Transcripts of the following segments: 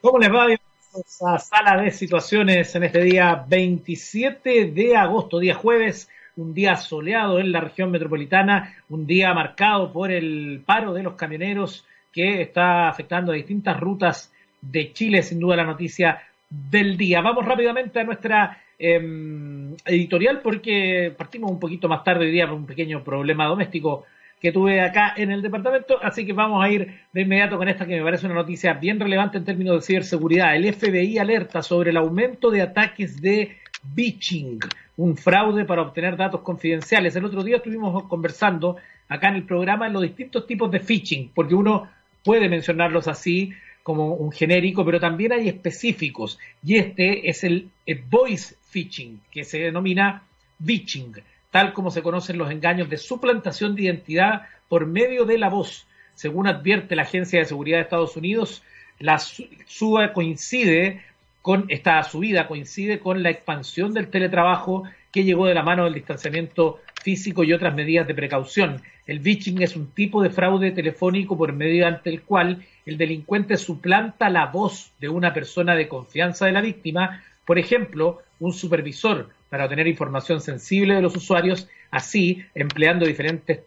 ¿Cómo les va? Bienvenidos a Sala de Situaciones en este día 27 de agosto, día jueves, un día soleado en la región metropolitana, un día marcado por el paro de los camioneros que está afectando a distintas rutas de Chile, sin duda la noticia del día. Vamos rápidamente a nuestra em, editorial porque partimos un poquito más tarde hoy día por un pequeño problema doméstico que tuve acá en el departamento, así que vamos a ir de inmediato con esta que me parece una noticia bien relevante en términos de ciberseguridad. El FBI alerta sobre el aumento de ataques de phishing, un fraude para obtener datos confidenciales. El otro día estuvimos conversando acá en el programa los distintos tipos de phishing, porque uno puede mencionarlos así como un genérico, pero también hay específicos. Y este es el, voice phishing, que se denomina phishing tal como se conocen los engaños de suplantación de identidad por medio de la voz. Según advierte la Agencia de Seguridad de Estados Unidos, la suba coincide con esta subida coincide con la expansión del teletrabajo que llegó de la mano del distanciamiento físico y otras medidas de precaución. El phishing es un tipo de fraude telefónico por medio ante el cual el delincuente suplanta la voz de una persona de confianza de la víctima, por ejemplo, un supervisor, para obtener información sensible de los usuarios. Así, empleando diferentes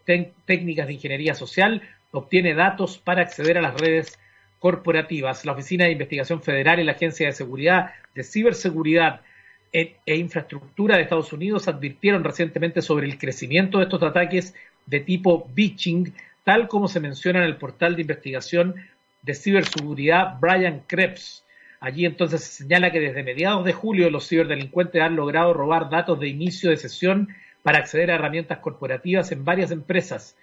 técnicas de ingeniería social, obtiene datos para acceder a las redes corporativas. La Oficina de Investigación Federal y la Agencia de Seguridad de Ciberseguridad e, e Infraestructura de Estados Unidos advirtieron recientemente sobre el crecimiento de estos ataques de tipo phishing, tal como se menciona en el portal de investigación de ciberseguridad Brian Krebs. Allí entonces se señala que desde mediados de julio los ciberdelincuentes han logrado robar datos de inicio de sesión para acceder a herramientas corporativas en varias empresas.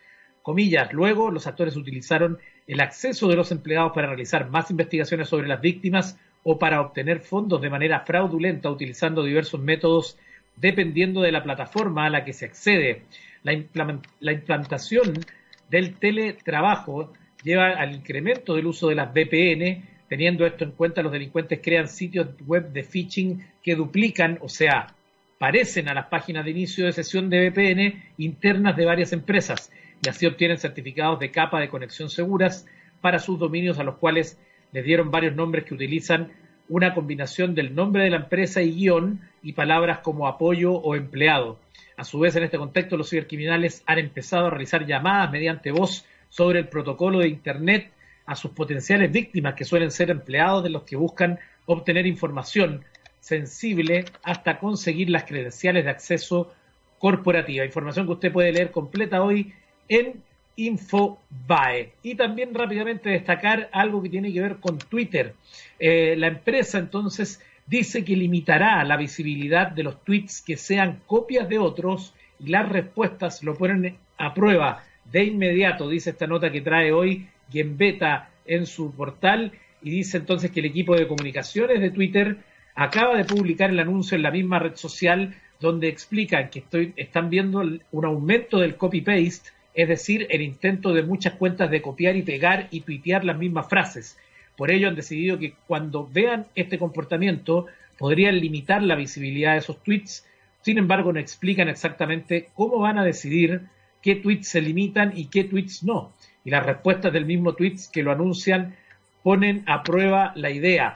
Comillas, luego los actores utilizaron el acceso de los empleados para realizar más investigaciones sobre las víctimas o para obtener fondos de manera fraudulenta utilizando diversos métodos dependiendo de la plataforma a la que se accede. La, la implantación del teletrabajo lleva al incremento del uso de las VPN Teniendo esto en cuenta, los delincuentes crean sitios web de phishing que duplican, o sea, parecen a las páginas de inicio de sesión de VPN internas de varias empresas y así obtienen certificados de capa de conexión seguras para sus dominios a los cuales les dieron varios nombres que utilizan una combinación del nombre de la empresa y guion y palabras como apoyo o empleado. A su vez, en este contexto, los cibercriminales han empezado a realizar llamadas mediante voz sobre el protocolo de Internet a sus potenciales víctimas, que suelen ser empleados de los que buscan obtener información sensible hasta conseguir las credenciales de acceso corporativa. Información que usted puede leer completa hoy en Infobae. Y también rápidamente destacar algo que tiene que ver con Twitter. Eh, la empresa entonces dice que limitará la visibilidad de los tweets que sean copias de otros y las respuestas lo ponen a prueba de inmediato, dice esta nota que trae hoy en su portal y dice entonces que el equipo de comunicaciones de Twitter acaba de publicar el anuncio en la misma red social donde explican que estoy, están viendo un aumento del copy-paste, es decir, el intento de muchas cuentas de copiar y pegar y tuitear las mismas frases. Por ello han decidido que cuando vean este comportamiento podrían limitar la visibilidad de esos tweets. Sin embargo, no explican exactamente cómo van a decidir qué tweets se limitan y qué tweets no y las respuestas del mismo tweet que lo anuncian ponen a prueba la idea.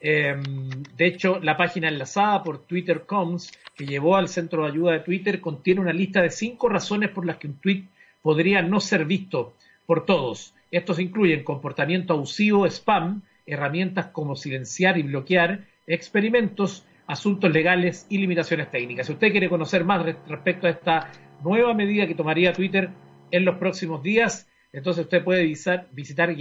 Em, de hecho, la página enlazada por Twitter Coms, que llevó al centro de ayuda de Twitter, contiene una lista de cinco razones por las que un tweet podría no ser visto por todos. Estos incluyen comportamiento abusivo, spam, herramientas como silenciar y bloquear, experimentos, asuntos legales y limitaciones técnicas. Si usted quiere conocer más respecto a esta nueva medida que tomaría Twitter en los próximos días, entonces usted puede visitar, visitar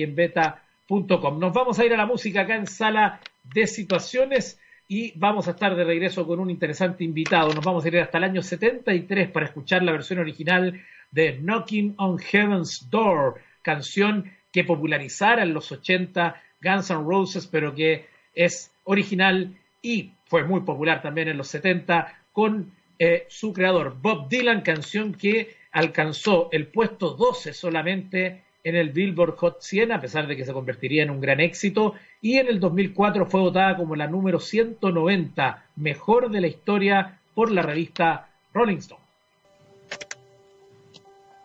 Nos vamos a ir a la música acá en Sala de Situaciones y vamos a estar de regreso con un interesante invitado. Nos vamos a ir hasta el año 73 para escuchar la versión original de Knocking on Heaven's Door, canción que popularizara en los 80 Guns N' Roses, pero que es original y fue muy popular también en los 70 con eh, su creador Bob Dylan, canción que alcanzó el puesto 12 solamente en el Billboard Hot 100, a pesar de que se convertiría en un gran éxito, y en el 2004 fue votada como la número 190 mejor de la historia por la revista Rolling Stone.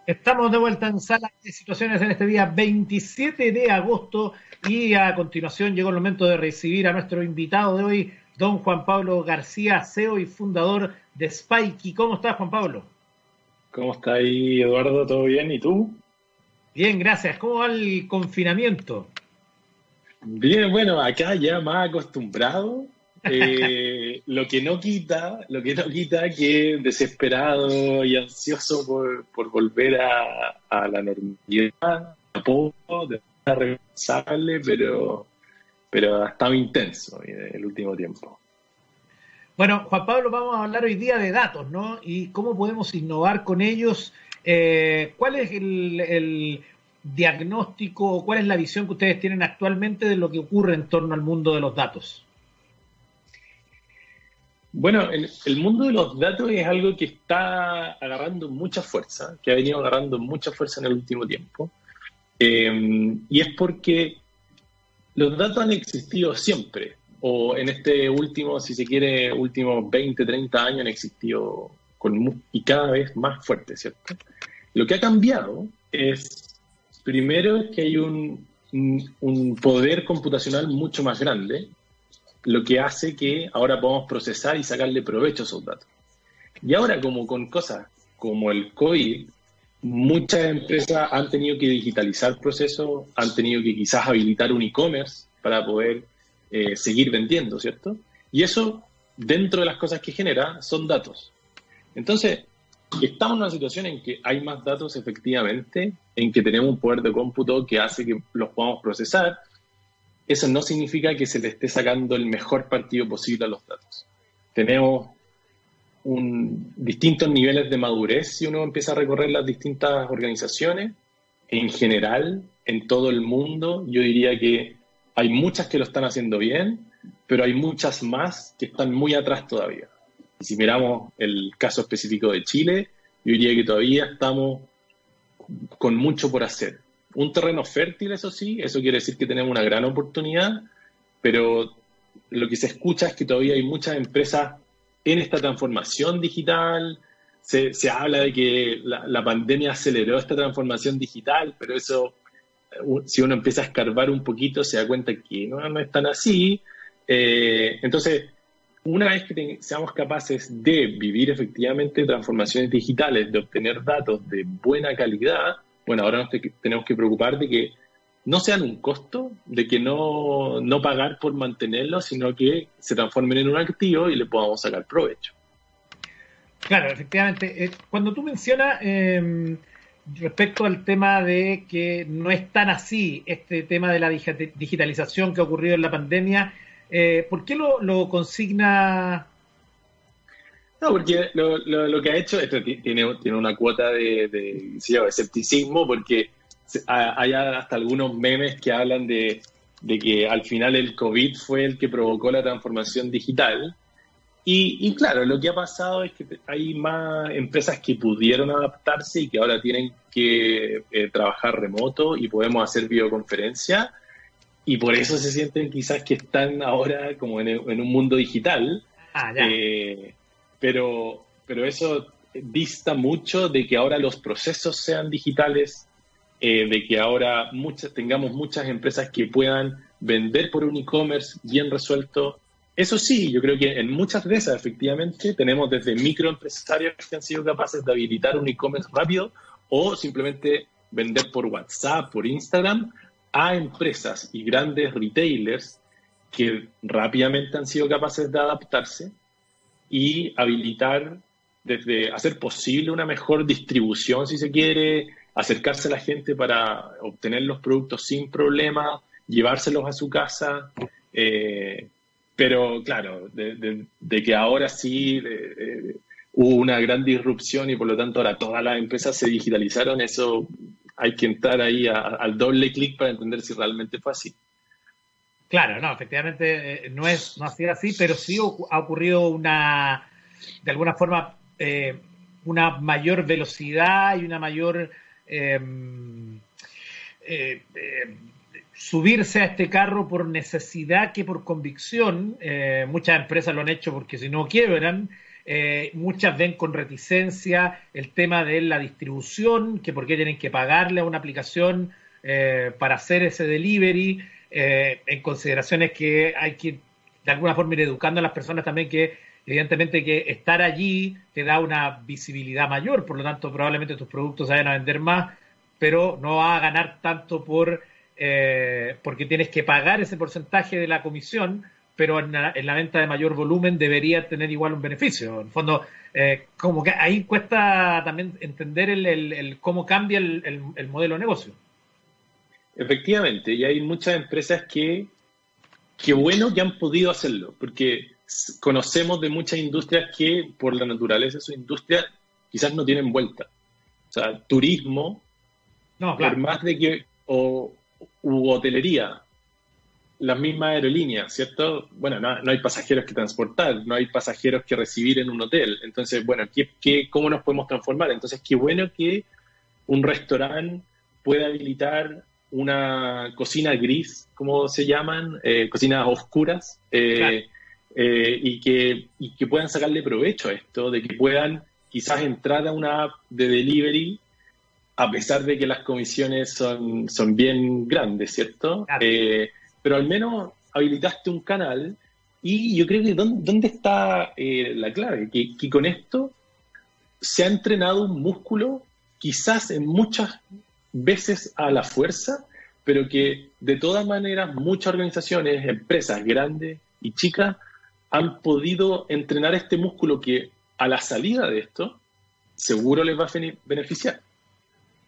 Estamos de vuelta en sala de situaciones en este día 27 de agosto y a continuación llegó el momento de recibir a nuestro invitado de hoy, don Juan Pablo García, CEO y fundador de Spikey. ¿Cómo estás, Juan Pablo? ¿Cómo está ahí, Eduardo? ¿Todo bien? ¿Y tú? Bien, gracias. ¿Cómo va el confinamiento? Bien, bueno, acá ya más acostumbrado. Eh, lo que no quita, lo que no quita que desesperado y ansioso por, volver a, la normalidad, a poco, de responsable, pero, pero ha estado intenso el último tiempo. Bueno, Juan Pablo, vamos a hablar hoy día de datos, ¿no? Y cómo podemos innovar con ellos. Eh, ¿Cuál es el, diagnóstico o cuál es la visión que ustedes tienen actualmente de lo que ocurre en torno al mundo de los datos? Bueno, el, mundo de los datos es algo que está agarrando mucha fuerza, que ha venido agarrando mucha fuerza en el último tiempo. Eh, y es porque los datos han existido siempre, o en este último, si se quiere, últimos 20, 30 años han existido con, y cada vez más fuerte, ¿cierto? Lo que ha cambiado es, primero, que hay un, un poder computacional mucho más grande, lo que hace que ahora podamos procesar y sacarle provecho a esos datos. Y ahora, como con cosas como el COVID, muchas empresas han tenido que digitalizar procesos, han tenido que quizás habilitar un e-commerce para poder eh, seguir vendiendo, ¿cierto? Y eso, dentro de las cosas que genera, son datos. Entonces, estamos en una situación en que hay más datos efectivamente, en que tenemos un poder de cómputo que hace que los podamos procesar, eso no significa que se le esté sacando el mejor partido posible a los datos. Tenemos distintos niveles de madurez si uno empieza a recorrer las distintas organizaciones. En general, en todo el mundo, yo diría que hay muchas que lo están haciendo bien, pero hay muchas más que están muy atrás todavía. Y si miramos el caso específico de Chile, yo diría que todavía estamos con mucho por hacer un terreno fértil, eso sí, eso quiere decir que tenemos una gran oportunidad, pero lo que se escucha es que todavía hay muchas empresas en esta transformación digital. Se, habla de que la, pandemia aceleró esta transformación digital, pero eso, si uno empieza a escarbar un poquito, se da cuenta que no, no es tan así. Eh, entonces, una vez que seamos capaces de vivir efectivamente transformaciones digitales, de obtener datos de buena calidad, bueno, ahora nos tenemos que preocupar de que no sean un costo, de que no, no pagar por mantenerlos, sino que se transformen en un activo y le podamos sacar provecho. Claro, efectivamente. Eh, cuando tú mencionas em, respecto al tema de que no es tan así este tema de la digitalización que ha ocurrido en la pandemia, eh, ¿por qué lo, consigna no, porque lo, lo, que ha hecho, esto tiene, tiene una cuota de, de, escepticismo, porque hay hasta algunos memes que hablan de, de, que al final el COVID fue el que provocó la transformación digital. Y, y, claro, lo que ha pasado es que hay más empresas que pudieron adaptarse y que ahora tienen que eh, trabajar remoto y podemos hacer videoconferencia. Y por eso se sienten quizás que están ahora como en, en un mundo digital. Ah, ya. Eh, pero, pero eso dista mucho de que ahora los procesos sean digitales, eh, de que ahora muchas, tengamos muchas empresas que puedan vender por un e-commerce bien resuelto. Eso sí, yo creo que en muchas de esas, efectivamente, tenemos desde microempresarios que han sido capaces de habilitar un e-commerce rápido o simplemente vender por WhatsApp, por Instagram, a empresas y grandes retailers que rápidamente han sido capaces de adaptarse y habilitar desde hacer posible una mejor distribución, si se quiere, acercarse a la gente para obtener los productos sin problema, llevárselos a su casa. Eh, pero claro, de, que ahora sí hubo una gran disrupción y por lo tanto ahora todas las empresas se digitalizaron, eso hay que entrar ahí al doble clic para entender si realmente fue así. Claro, no, efectivamente eh, no es no ha sido así, pero sí ha ocurrido una, de alguna forma, eh, una mayor velocidad y una mayor em, eh, subirse a este carro por necesidad que por convicción. muchas empresas lo han hecho porque si no quiebran. eh, muchas ven con reticencia el tema de la distribución, que por qué tienen que pagarle a una aplicación eh, para hacer ese delivery, eh, en consideraciones que hay que de alguna forma ir educando a las personas también que evidentemente que estar allí te da una visibilidad mayor, por lo tanto probablemente tus productos vayan a vender más, pero no va a ganar tanto por porque tienes que pagar ese porcentaje de la comisión pero en la, venta de mayor volumen debería tener igual un beneficio. En fondo, eh, como que ahí cuesta también entender el, cómo cambia el, modelo de negocio. Efectivamente, y hay muchas empresas que, qué bueno que han podido hacerlo, porque conocemos de muchas industrias que por la naturaleza de su industria quizás no tienen vuelta. O sea, turismo, no, por más de que, o u hotelería, las mismas aerolíneas, ¿cierto? Bueno, no, hay pasajeros que transportar, no hay pasajeros que recibir en un hotel. Entonces, bueno, ¿qué, cómo nos podemos transformar? Entonces, qué bueno que un restaurante pueda habilitar una cocina gris, como se llaman, eh, cocinas oscuras, eh, eh, y, que, y que puedan sacarle provecho a esto, de que puedan quizás entrar a una app de delivery a pesar de que las comisiones son, son bien grandes, ¿cierto? pero al menos habilitaste un canal y yo creo que ¿dónde, está eh, la clave? Que, con esto se ha entrenado un músculo quizás en muchas veces a la fuerza, pero que de todas maneras muchas organizaciones, empresas grandes y chicas han podido entrenar este músculo que a la salida de esto seguro les va a beneficiar.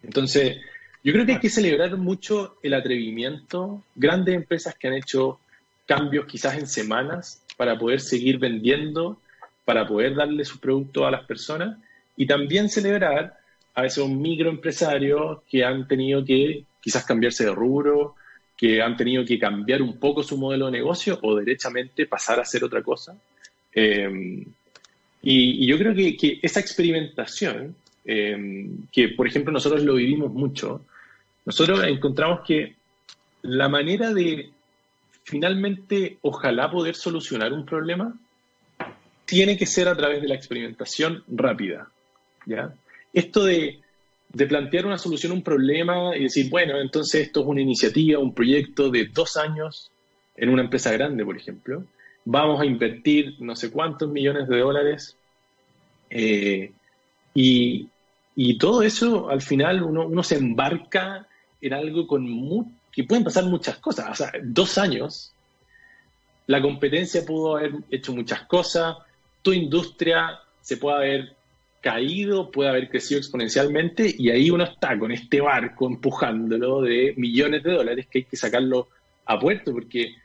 Entonces, yo creo que hay que celebrar mucho el atrevimiento, grandes empresas que han hecho cambios quizás en semanas para poder seguir vendiendo, para poder darle su producto a las personas y también celebrar a esos microempresarios que han tenido que quizás cambiarse de rubro, que han tenido que cambiar un poco su modelo de negocio o derechamente pasar a hacer otra cosa. Eh, y, yo creo que, esa experimentación, eh, que por ejemplo nosotros lo vivimos mucho, nosotros encontramos que la manera de finalmente, ojalá poder solucionar un problema, tiene que ser a través de la experimentación rápida. ¿ya? Esto de, plantear una solución a un problema y decir, bueno, entonces esto es una iniciativa, un proyecto de dos años en una empresa grande, por ejemplo, vamos a invertir no sé cuántos millones de dólares eh, y, todo eso al final uno, uno se embarca en algo con que pueden pasar muchas cosas. O sea, dos años, la competencia pudo haber hecho muchas cosas, tu industria se puede haber caído, puede haber crecido exponencialmente y ahí uno está con este barco empujándolo de millones de dólares que hay que sacarlo a puerto porque,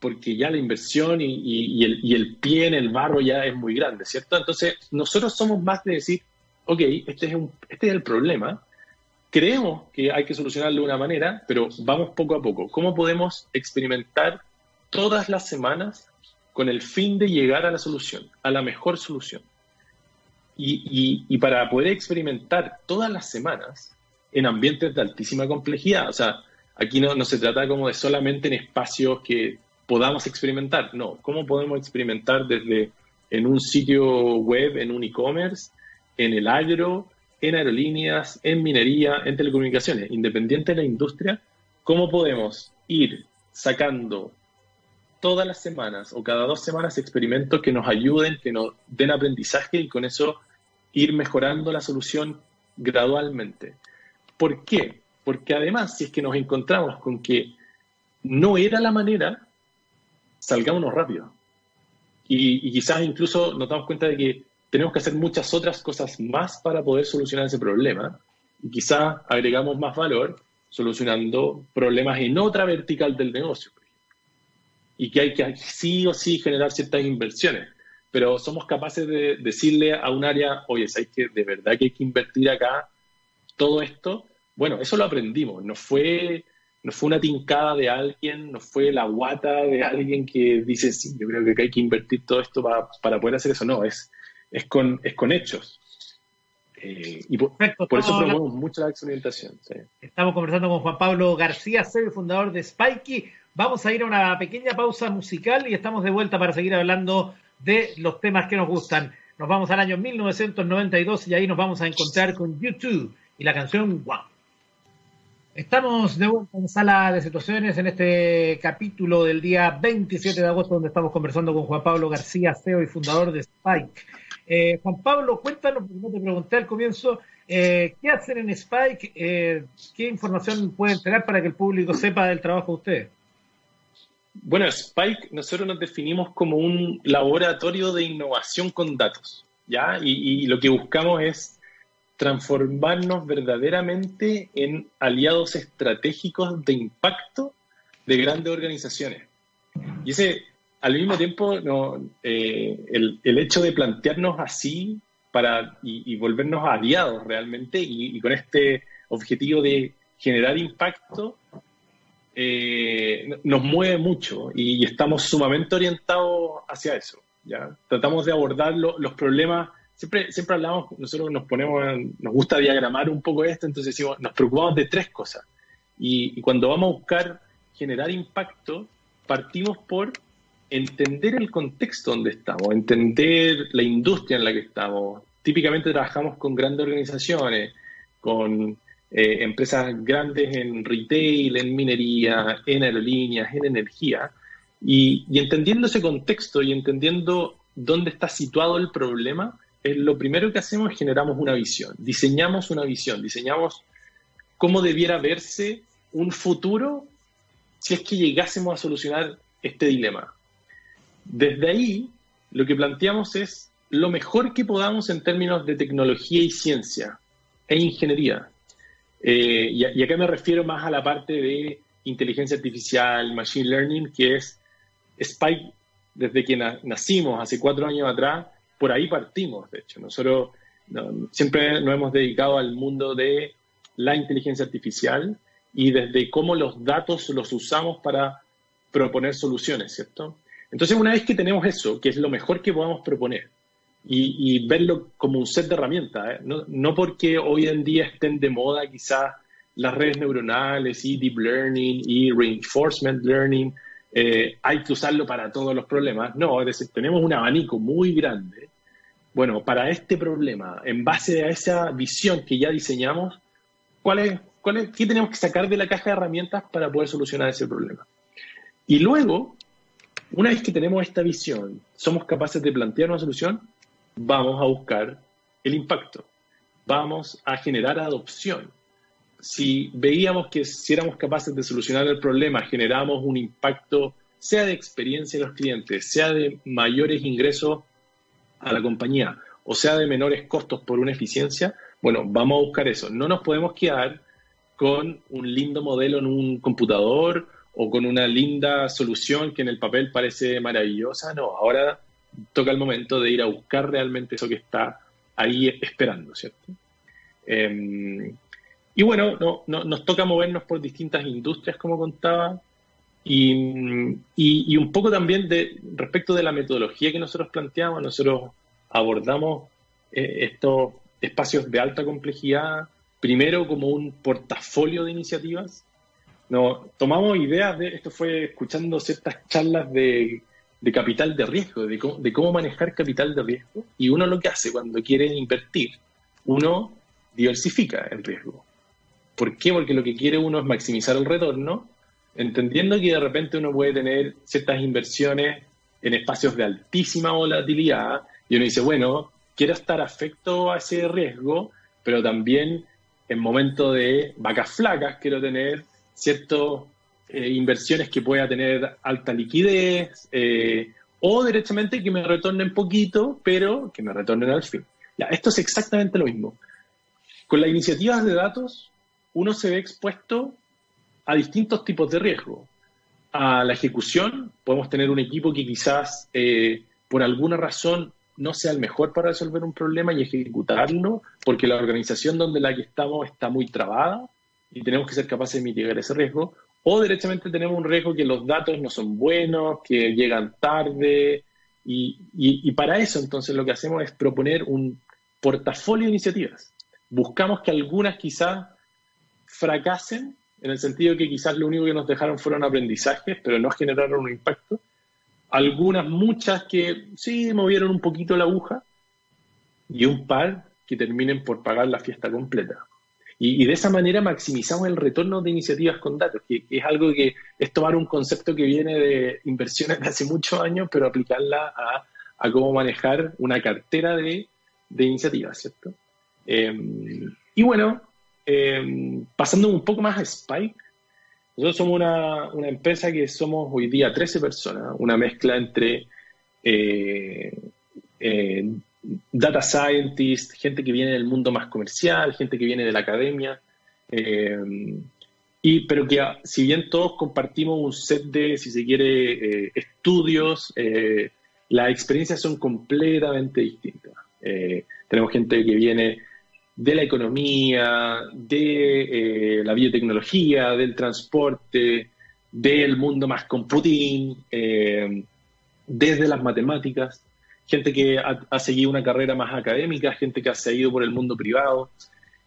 porque ya la inversión y, el, y el pie en el barro ya es muy grande, ¿cierto? Entonces, nosotros somos más de decir, ok, este es, un, este es el problema, Creemos que hay que solucionarlo de una manera, pero vamos poco a poco. ¿Cómo podemos experimentar todas las semanas con el fin de llegar a la solución, a la mejor solución? Y, para poder experimentar todas las semanas en ambientes de altísima complejidad, o sea, aquí no, no se trata como de solamente en espacios que podamos experimentar, no, ¿cómo podemos experimentar desde en un sitio web, en un e-commerce, en el agro, en aerolíneas, en minería, en telecomunicaciones, independiente de la industria, ¿cómo podemos ir sacando todas las semanas o cada dos semanas experimentos que nos ayuden, que nos den aprendizaje y con eso ir mejorando la solución gradualmente? ¿Por qué? Porque además, si es que nos encontramos con que no era la manera, salgámonos rápido. Y, y quizás incluso nos damos cuenta de que tenemos que hacer muchas otras cosas más para poder solucionar ese problema. Y quizá agregamos más valor solucionando problemas en otra vertical del negocio. Y que hay que sí o sí generar ciertas inversiones. Pero somos capaces de decirle a un área, oye, ¿sabes que de verdad que hay que invertir acá todo esto? Bueno, eso lo aprendimos. No fue, no fue una tincada de alguien, no fue la guata de alguien que dice, sí, yo creo que hay que invertir todo esto para, para poder hacer eso. No, es, es con, es con hechos. Eh, y por, eso promovemos mucho la experimentación. Estamos conversando con Juan Pablo García, CEO fundador de Spikey. Vamos a ir a una pequeña pausa musical y estamos de vuelta para seguir hablando de los temas que nos gustan. nos vamos al año 1992 y ahí nos vamos a encontrar con YouTube y la canción Wow. Estamos de vuelta en sala de situaciones en este capítulo del día 27 de agosto donde estamos conversando con Juan Pablo García, CEO y fundador de Spike. Eh, Juan Pablo, cuéntanos, no te pregunté al comienzo, eh, ¿qué hacen en Spike? Eh, ¿Qué información pueden tener para que el público sepa del trabajo de ustedes? Bueno, Spike, nosotros nos definimos como un laboratorio de innovación con datos, ¿ya? y lo que buscamos es transformarnos verdaderamente en aliados estratégicos de impacto de grandes organizaciones. Y ese, al mismo tiempo, no, eh, el, el, hecho de plantearnos así para, y, volvernos aliados realmente y, con este objetivo de generar impacto, eh, nos mueve mucho y, estamos sumamente orientados hacia eso. ¿ya? Tratamos de abordar los problemas siempre, siempre hablamos, nosotros nos ponemos, nos gusta diagramar un poco esto, entonces decimos, nos preocupamos de tres cosas. Y, cuando vamos a buscar generar impacto, partimos por entender el contexto donde estamos, entender la industria en la que estamos. Típicamente trabajamos con grandes organizaciones, con eh, empresas grandes en retail, en minería, en aerolíneas, en energía. Y, entendiendo ese contexto y entendiendo dónde está situado el problema, lo primero que hacemos es generamos una visión, diseñamos una visión, diseñamos cómo debiera verse un futuro si es que llegásemos a solucionar este dilema. Desde ahí, lo que planteamos es lo mejor que podamos en términos de tecnología y ciencia e ingeniería. Eh, y, y, acá me refiero más a la parte de inteligencia artificial, machine learning, que es Spike, desde que nacimos hace cuatro años atrás, por ahí partimos, de hecho. Nosotros siempre nos hemos dedicado al mundo de la inteligencia artificial y desde cómo los datos los usamos para proponer soluciones, ¿cierto? Entonces, una vez que tenemos eso, que es lo mejor que podamos proponer, y, verlo como un set de herramientas, ¿eh? no, no, porque hoy en día estén de moda quizás las redes neuronales y deep learning y reinforcement learning, eh, hay que usarlo para todos los problemas. No, es decir, tenemos un abanico muy grande. Bueno, para este problema, en base a esa visión que ya diseñamos, ¿cuál es, cuál es, ¿qué tenemos que sacar de la caja de herramientas para poder solucionar ese problema? Y luego, una vez que tenemos esta visión, somos capaces de plantear una solución, vamos a buscar el impacto, vamos a generar adopción, si veíamos que si éramos capaces de solucionar el problema, generamos un impacto, sea de experiencia de los clientes, sea de mayores ingresos a la compañía, o sea de menores costos por una eficiencia, bueno, vamos a buscar eso. No nos podemos quedar con un lindo modelo en un computador o con una linda solución que en el papel parece maravillosa. No, ahora toca el momento de ir a buscar realmente eso que está ahí esperando, ¿cierto? Em, y bueno, no, nos toca movernos por distintas industrias, como contaba, y, y, un poco también de, respecto de la metodología que nosotros planteamos, nosotros abordamos eh, estos espacios de alta complejidad, primero como un portafolio de iniciativas. No, tomamos ideas de, esto fue escuchando ciertas charlas de, capital de riesgo, de cómo, de cómo manejar capital de riesgo, y uno lo que hace cuando quiere invertir, uno diversifica el riesgo. ¿Por qué? Porque lo que quiere uno es maximizar el retorno, entendiendo que de repente uno puede tener ciertas inversiones en espacios de altísima volatilidad y uno dice, bueno, quiero estar afecto a ese riesgo, pero también en momentos de vacas flacas quiero tener ciertas eh, inversiones que pueda tener alta liquidez eh, o directamente que me retornen poquito, pero que me retornen al fin. Esto es exactamente lo mismo. Con las iniciativas de datos, uno se ve expuesto a distintos tipos de riesgo. A la ejecución, podemos tener un equipo que quizás eh, por alguna razón no sea el mejor para resolver un problema y ejecutarlo, porque la organización donde la que estamos está muy trabada y tenemos que ser capaces de mitigar ese riesgo. O directamente tenemos un riesgo que los datos no son buenos, que llegan tarde. Y, y para eso entonces lo que hacemos es proponer un portafolio de iniciativas. Buscamos que algunas quizás fracasen, en el sentido que quizás lo único que nos dejaron fueron aprendizajes, pero no generaron un impacto. Algunas, muchas que sí movieron un poquito la aguja, y un par que terminen por pagar la fiesta completa. Y, de esa manera maximizamos el retorno de iniciativas con datos, que, es algo que es tomar un concepto que viene de inversiones de hace muchos años, pero aplicarla a, cómo manejar una cartera de, iniciativas, ¿cierto? Em, y bueno, em, pasando un poco más a Spike, nosotros somos una, empresa que somos hoy día 13 personas, una mezcla entre eh, eh, data scientist, gente que viene del mundo más comercial, gente que viene de la academia, eh, y, pero que si bien todos compartimos un set de, si se quiere, estudios, las experiencias son completamente distintas. tenemos gente que viene de la economía, de eh, la biotecnología, del transporte, del mundo más computing, eh, desde las matemáticas, gente que ha, seguido una carrera más académica, gente que ha seguido por el mundo privado.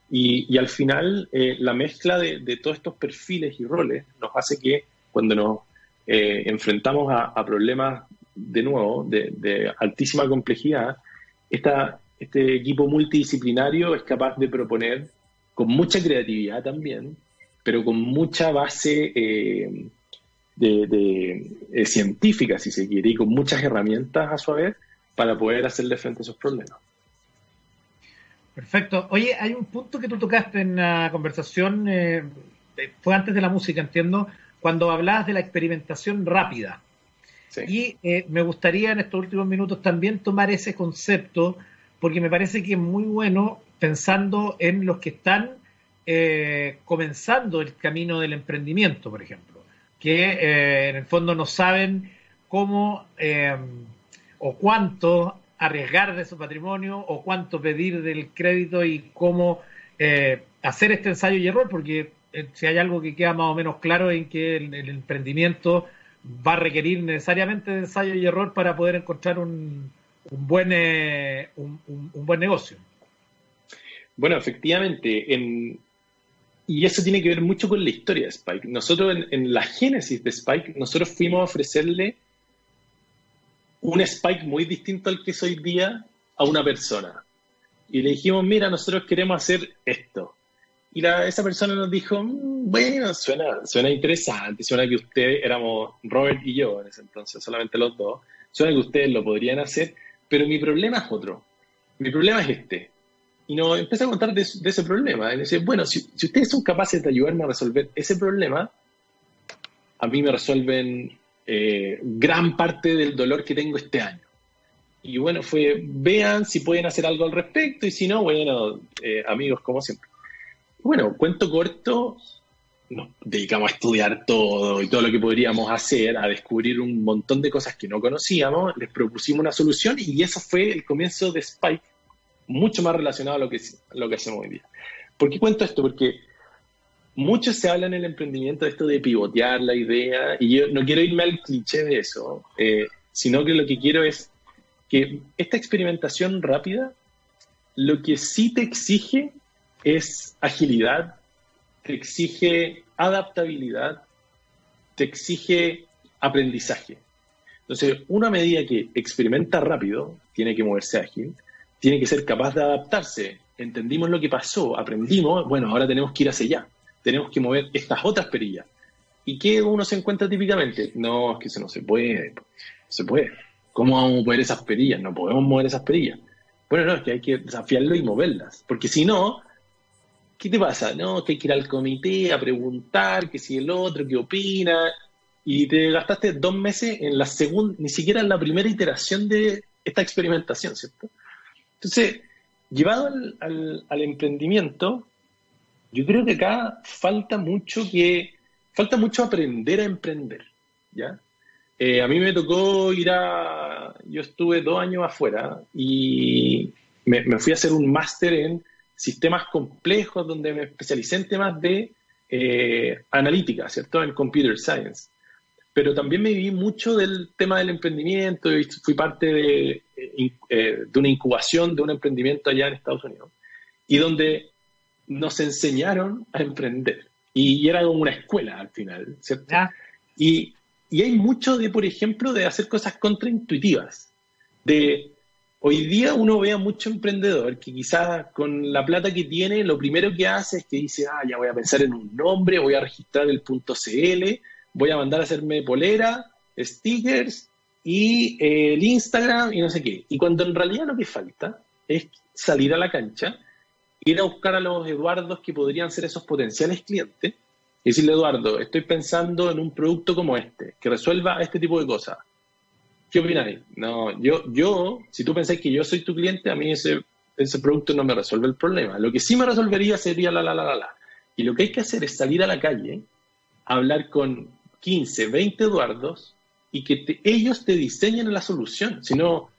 Y, al final, eh, la mezcla de, todos estos perfiles y roles nos hace que cuando nos enfrentamos a, problemas, de nuevo, de, de altísima complejidad, esta, este equipo multidisciplinario es capaz de proponer con mucha creatividad también, pero con mucha base eh, de, eh, científica, si se quiere, y con muchas herramientas a su vez para poder hacerle frente a esos problemas. Perfecto. Oye, hay un punto que tú tocaste en la conversación, eh, fue antes de la música, entiendo, cuando hablabas de la experimentación rápida. Y me gustaría en estos últimos minutos también tomar ese concepto porque me parece que es muy bueno pensando en los que están eh, comenzando el camino del emprendimiento, por ejemplo, que eh, en el fondo no saben cómo eh, o cuánto arriesgar de su patrimonio o cuánto pedir del crédito y cómo hacer este ensayo y error, porque si hay algo que queda más o menos claro en que el, emprendimiento va a requerir necesariamente de ensayo y error para poder encontrar un, un buen, eh, un, buen negocio. Bueno, efectivamente, y eso tiene que ver mucho con la historia de Spike. Nosotros en, la génesis de Spike, nosotros fuimos a ofrecerle un Spike muy distinto al que es hoy día a una persona. Y le dijimos, mira, nosotros queremos hacer esto. Y esa persona nos dijo, mm, bueno, suena, suena interesante, suena que ustedes, éramos Robert y yo en ese entonces, solamente los dos, suena que ustedes lo podrían hacer, pero mi problema es otro. Mi problema es este. Y nos empieza a contar de, ese problema. Y dice, bueno, si, ustedes son capaces de ayudarme a resolver ese problema, a mí me resuelven eh, gran parte del dolor que tengo este año. Y bueno, fue, vean si pueden hacer algo al respecto y si no, bueno, eh, amigos, como siempre. Bueno, cuento corto, nos dedicamos a estudiar todo y todo lo que podríamos hacer, a descubrir un montón de cosas que no conocíamos, les propusimos una solución y eso fue el comienzo de Spike, mucho más relacionado a lo que, lo que hacemos hoy día. ¿Por qué cuento esto? Porque mucho se habla en el emprendimiento de esto de pivotear la idea y yo no quiero irme al cliché de eso, eh, sino que lo que quiero es que esta experimentación rápida lo que sí te exige es agilidad, te exige adaptabilidad, te exige aprendizaje. Entonces, una medida que experimenta rápido, tiene que moverse ágil, tiene que ser capaz de adaptarse. Entendimos lo que pasó, aprendimos, bueno, ahora tenemos que ir hacia allá, tenemos que mover estas otras perillas. ¿Y qué uno se encuentra típicamente? No, es que eso no se puede, no se puede. ¿Cómo vamos a mover esas perillas? No podemos mover esas perillas. Bueno, no, es que hay que desafiarlo y moverlas, porque si no, ¿qué te pasa? No, que hay que ir al comité a preguntar que si el otro, qué opina, y te gastaste dos meses en la segunda, ni siquiera en la primera iteración de esta experimentación, ¿cierto? Entonces, llevado al, emprendimiento, yo creo que acá falta mucho que, falta mucho aprender a emprender, ¿ya? Eh, a mí me tocó ir a, yo estuve dos años afuera y me fui a hacer un máster en sistemas complejos donde me especialicé en temas de eh, analítica, ¿cierto? En computer science. Pero también me viví mucho del tema del emprendimiento y fui parte de, eh, eh, de una incubación de un emprendimiento allá en Estados Unidos y donde nos enseñaron a emprender. Y era como una escuela al final, ¿cierto? Y, y hay mucho de, por ejemplo, de hacer cosas contraintuitivas, de hoy día uno ve a mucho emprendedor que quizás con la plata que tiene, lo primero que hace es que dice, ah, ya voy a pensar en un nombre, voy a registrar el punto CL, voy a mandar a hacerme polera, stickers y eh, el Instagram y no sé qué. Y cuando en realidad lo que falta es salir a la cancha, ir a buscar a los Eduardos que podrían ser esos potenciales clientes y decirle, Eduardo, estoy pensando en un producto como este, que resuelva este tipo de cosas. ¿Qué opináis? No, yo, yo, si tú pensáis que yo soy tu cliente, a mí ese, ese producto no me resuelve el problema. Lo que sí me resolvería sería la, la, la, la, la. Y lo que hay que hacer es salir a la calle, hablar con 15, 20 Eduardos y que ellos te diseñen la solución. Si no,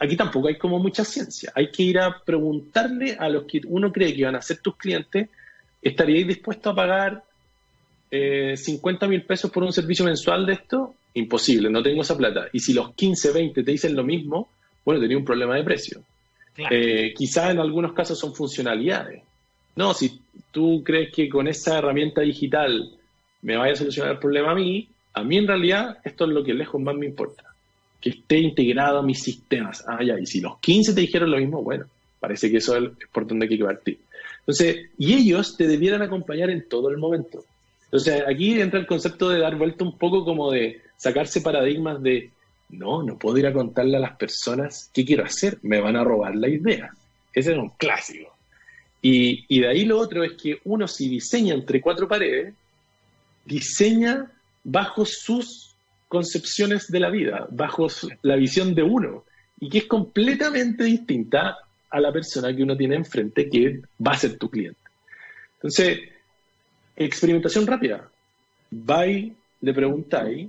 aquí, tampoco hay como mucha ciencia. Hay que ir a preguntarle a los que uno cree que van a ser tus clientes, ¿estaríais dispuesto a pagar eh, 50 mil pesos por un servicio mensual de esto? Imposible, no tengo esa plata. Y si los 15, 20 te dicen lo mismo, bueno, tenía un problema de precio. Eh, quizás en algunos casos son funcionalidades. No, si tú crees que con esa herramienta digital me vaya a solucionar el problema a mí, a mí en realidad esto es lo que lejos más me importa, que esté integrado a mis sistemas. Ah, ya, y si los 15 te dijeron lo mismo, bueno, parece que eso es por donde hay que partir. Entonces, y ellos te debieran acompañar en todo el momento. Entonces, aquí entra el concepto de dar vuelta un poco como de sacarse paradigmas de, no, no puedo ir a contarle a las personas qué quiero hacer, me van a robar la idea. Ese es un clásico. Y, y de ahí lo otro es que uno si diseña entre cuatro paredes, diseña bajo sus concepciones de la vida, bajo la visión de uno, y que es completamente distinta a la persona que uno tiene enfrente que va a ser tu cliente. Entonces, experimentación rápida. Vais, le preguntáis,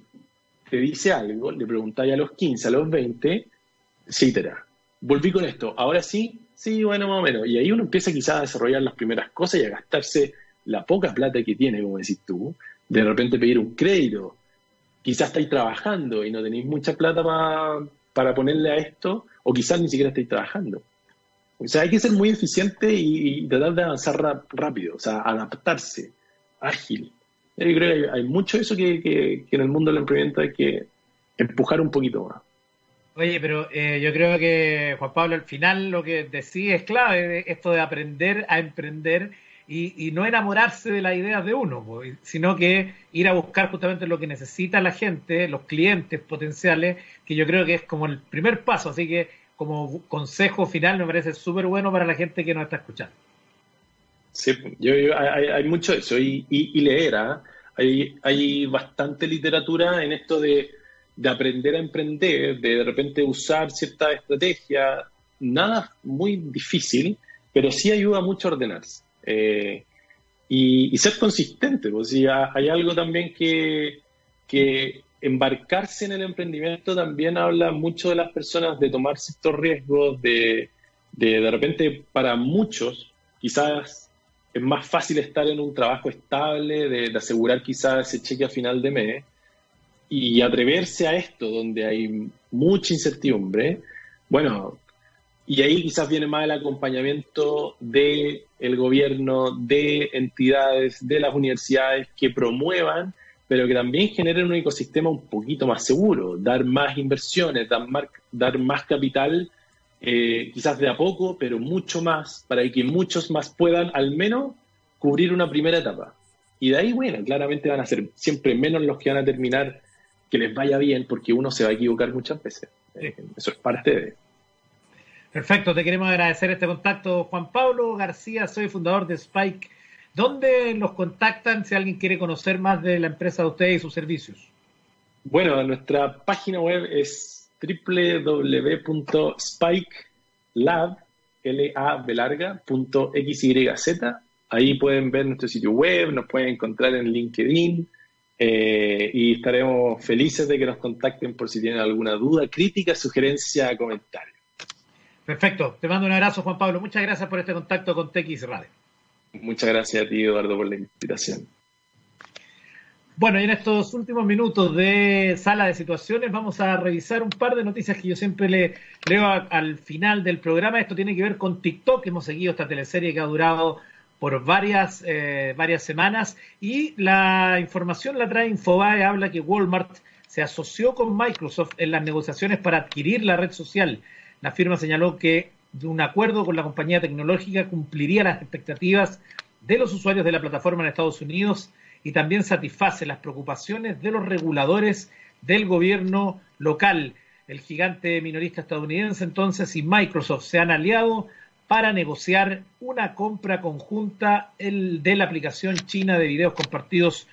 te dice algo, le preguntáis a los 15, a los 20, etcétera. Volví con esto, ahora sí, sí, bueno, más o menos. Y ahí uno empieza quizás a desarrollar las primeras cosas y a gastarse la poca plata que tiene, como decís tú, de repente pedir un crédito. Quizás estáis trabajando y no tenéis mucha plata para ponerle a esto, o quizás ni siquiera estáis trabajando. O sea, hay que ser muy eficiente y, tratar de avanzar rápido, o sea, adaptarse, ágil. Yo creo que hay, mucho eso que, en el mundo del emprendimiento hay que empujar un poquito más. Oye, pero eh, yo creo que Juan Pablo al final lo que decía es clave, esto de aprender a emprender y, no enamorarse de las ideas de uno, sino que ir a buscar justamente lo que necesita la gente, los clientes potenciales, que yo creo que es como el primer paso. Así que como consejo final me parece súper bueno para la gente que nos está escuchando. Sí, yo, hay, mucho eso y, leer, ¿ah? hay, hay bastante literatura en esto de, de aprender a emprender, de de repente usar cierta estrategia, nada muy difícil, pero sí ayuda mucho a ordenarse. Eh, y, ser consistente, pues si hay algo también que, que embarcarse en el emprendimiento también habla mucho de las personas de tomar ciertos riesgos, de, de, repente para muchos quizás es más fácil estar en un trabajo estable, de, de, asegurar quizás ese cheque a final de mes y atreverse a esto donde hay mucha incertidumbre. Bueno, y ahí quizás viene más el acompañamiento del el gobierno, de entidades, de las universidades que promuevan, pero que también generen un ecosistema un poquito más seguro, dar más inversiones, dar más, dar más capital, eh, quizás de a poco, pero mucho más, para que muchos más puedan al menos cubrir una primera etapa. Y de ahí, bueno, claramente van a ser siempre menos los que van a terminar que les vaya bien, porque uno se va a equivocar muchas veces. Eh, eso es parte de Perfecto, te queremos agradecer este contacto. Juan Pablo García, soy fundador de Spike. ¿Dónde los contactan si alguien quiere conocer más de la empresa de ustedes y sus servicios? Bueno, nuestra página web es www.spikelab.xyz. Ahí pueden ver nuestro sitio web, nos pueden encontrar en LinkedIn eh, y estaremos felices de que nos contacten por si tienen alguna duda, crítica, sugerencia, comentario. Perfecto. Te mando un abrazo, Juan Pablo. Muchas gracias por este contacto con TX Radio. Muchas gracias a ti, Eduardo, por la invitación. Bueno, y en estos últimos minutos de sala de situaciones vamos a revisar un par de noticias que yo siempre le leo al final del programa. Esto tiene que ver con TikTok. Hemos seguido esta teleserie que ha durado por varias, eh, varias semanas y la información la trae Infobae. Habla que Walmart se asoció con Microsoft en las negociaciones para adquirir la red social. La firma señaló que de un acuerdo con la compañía tecnológica cumpliría las expectativas de los usuarios de la plataforma en Estados Unidos y también satisface las preocupaciones de los reguladores del gobierno local. El gigante minorista estadounidense entonces y Microsoft se han aliado para negociar una compra conjunta de la aplicación china de videos compartidos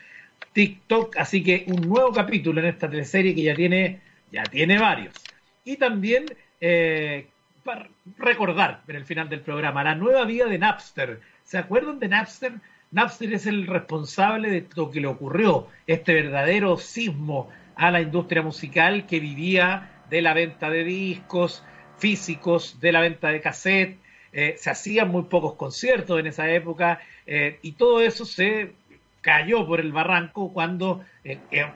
TikTok. Así que un nuevo capítulo en esta teleserie que ya tiene, ya tiene varios. Y también eh, para recordar en el final del programa la nueva vida de Napster. ¿Se acuerdan de Napster? Napster es el responsable de lo que le ocurrió, este verdadero sismo a la industria musical que vivía de la venta de discos físicos, de la venta de cassette. Eh, se hacían muy pocos conciertos en esa época eh, y todo eso se cayó por el barranco cuando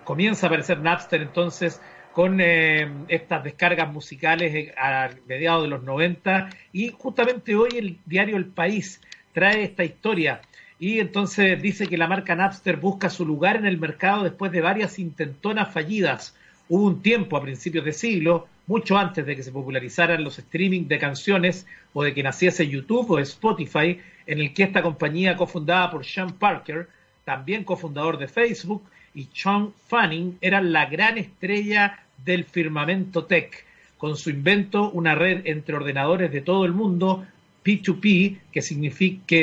comienza a aparecer Napster entonces con estas descargas musicales a mediados de los 90 y justamente hoy el diario El País trae esta historia y entonces dice que la marca Napster busca su lugar en el mercado después de varias intentonas fallidas. Hubo un tiempo a principios de siglo, mucho antes de que se popularizaran los streaming de canciones o de que naciese YouTube o Spotify, en el que esta compañía cofundada por Sean Parker, también cofundador de Facebook, y Sean Fanning eran la gran estrella del firmamento tech, con su invento una red entre ordenadores de todo el mundo, P2P, que significa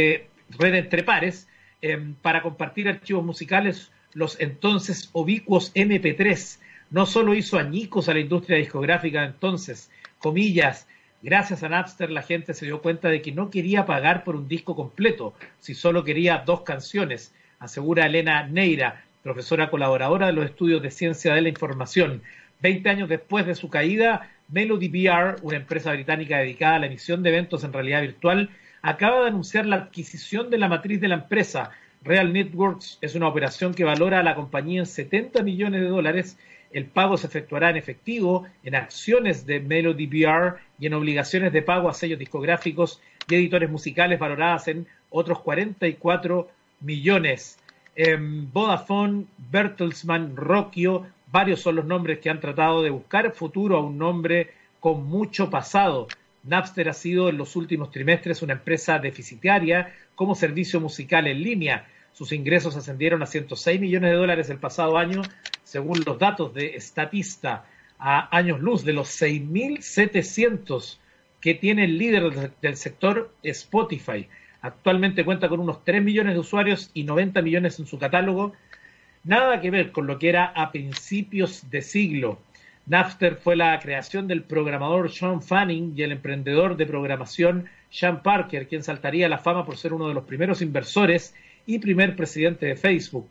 red entre pares, em, para compartir archivos musicales, los entonces ubicuos MP3. No solo hizo añicos a la industria discográfica entonces, comillas, gracias a Napster la gente se dio cuenta de que no quería pagar por un disco completo, si solo quería dos canciones, asegura Elena Neira, profesora colaboradora de los estudios de ciencia de la información. Veinte años después de su caída, Melody VR, una empresa británica dedicada a la emisión de eventos en realidad virtual, acaba de anunciar la adquisición de la matriz de la empresa. Real Networks es una operación que valora a la compañía en 70 millones de dólares. El pago se efectuará en efectivo, en acciones de Melody VR y en obligaciones de pago a sellos discográficos y editores musicales valoradas en otros 44 millones. Em, Vodafone, Bertelsmann, Rocchio, varios son los nombres que han tratado de buscar futuro a un nombre con mucho pasado. Napster ha sido en los últimos trimestres una empresa deficitaria como servicio musical en línea. Sus ingresos ascendieron a 106 millones de dólares el pasado año, según los datos de Statista, a años luz de los 6.700 que tiene el líder del sector Spotify. Actualmente cuenta con unos 3 millones de usuarios y 90 millones en su catálogo. Nada que ver con lo que era a principios de siglo. Napster fue la creación del programador Sean Fanning y el emprendedor de programación Sean Parker, quien saltaría a la fama por ser uno de los primeros inversores y primer presidente de Facebook.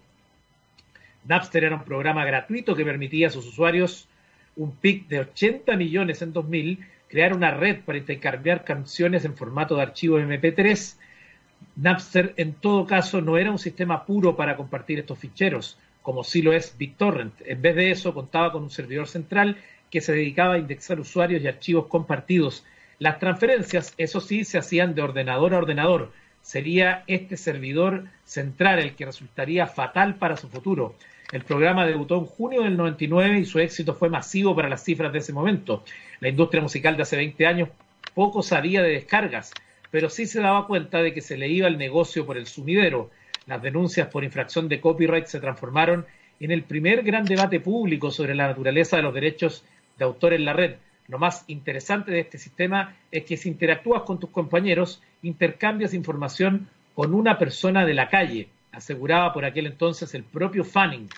Napster era un programa gratuito que permitía a sus usuarios un pic de 80 millones en 2000, crear una red para intercambiar canciones en formato de archivo MP3. Napster, en todo caso, no era un sistema puro para compartir estos ficheros como sí lo es BitTorrent. En vez de eso, contaba con un servidor central que se dedicaba a indexar usuarios y archivos compartidos. Las transferencias, eso sí, se hacían de ordenador a ordenador. Sería este servidor central el que resultaría fatal para su futuro. El programa debutó en junio del 99 y su éxito fue masivo para las cifras de ese momento. La industria musical de hace 20 años poco sabía de descargas, pero sí se daba cuenta de que se le iba el negocio por el sumidero las denuncias por infracción de copyright se transformaron en el primer gran debate público sobre la naturaleza de los derechos de autor en la red. Lo más interesante de este sistema es que si interactúas con tus compañeros, intercambias información con una persona de la calle, aseguraba por aquel entonces el propio Fanning.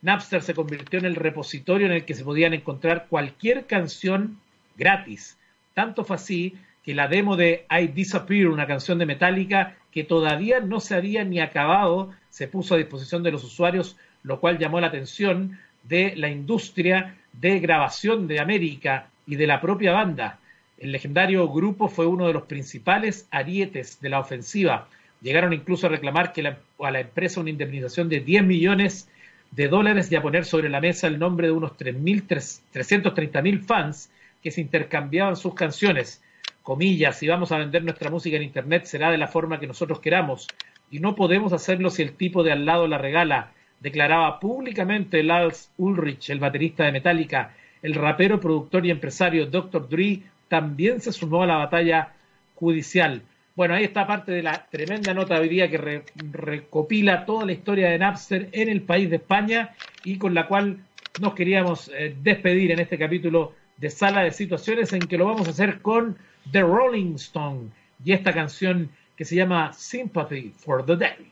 Napster se convirtió en el repositorio en el que se podían encontrar cualquier canción gratis. Tanto fue así que la demo de I Disappear, una canción de Metallica, que todavía no se había ni acabado, se puso a disposición de los usuarios, lo cual llamó la atención de la industria de grabación de América y de la propia banda. El legendario grupo fue uno de los principales arietes de la ofensiva. Llegaron incluso a reclamar que a la empresa una indemnización de 10 millones de dólares y a poner sobre la mesa el nombre de unos 330.000 fans que se intercambiaban sus canciones comillas, si vamos a vender nuestra música en Internet será de la forma que nosotros queramos y no podemos hacerlo si el tipo de al lado la regala, declaraba públicamente Lars Ulrich, el baterista de Metallica, el rapero, productor y empresario Dr. Dre también se sumó a la batalla judicial. Bueno, ahí está parte de la tremenda nota de hoy día que recopila toda la historia de Napster en el país de España y con la cual nos queríamos eh, despedir en este capítulo de Sala de Situaciones en que lo vamos a hacer con The Rolling Stone y esta canción que se llama Sympathy for the Day.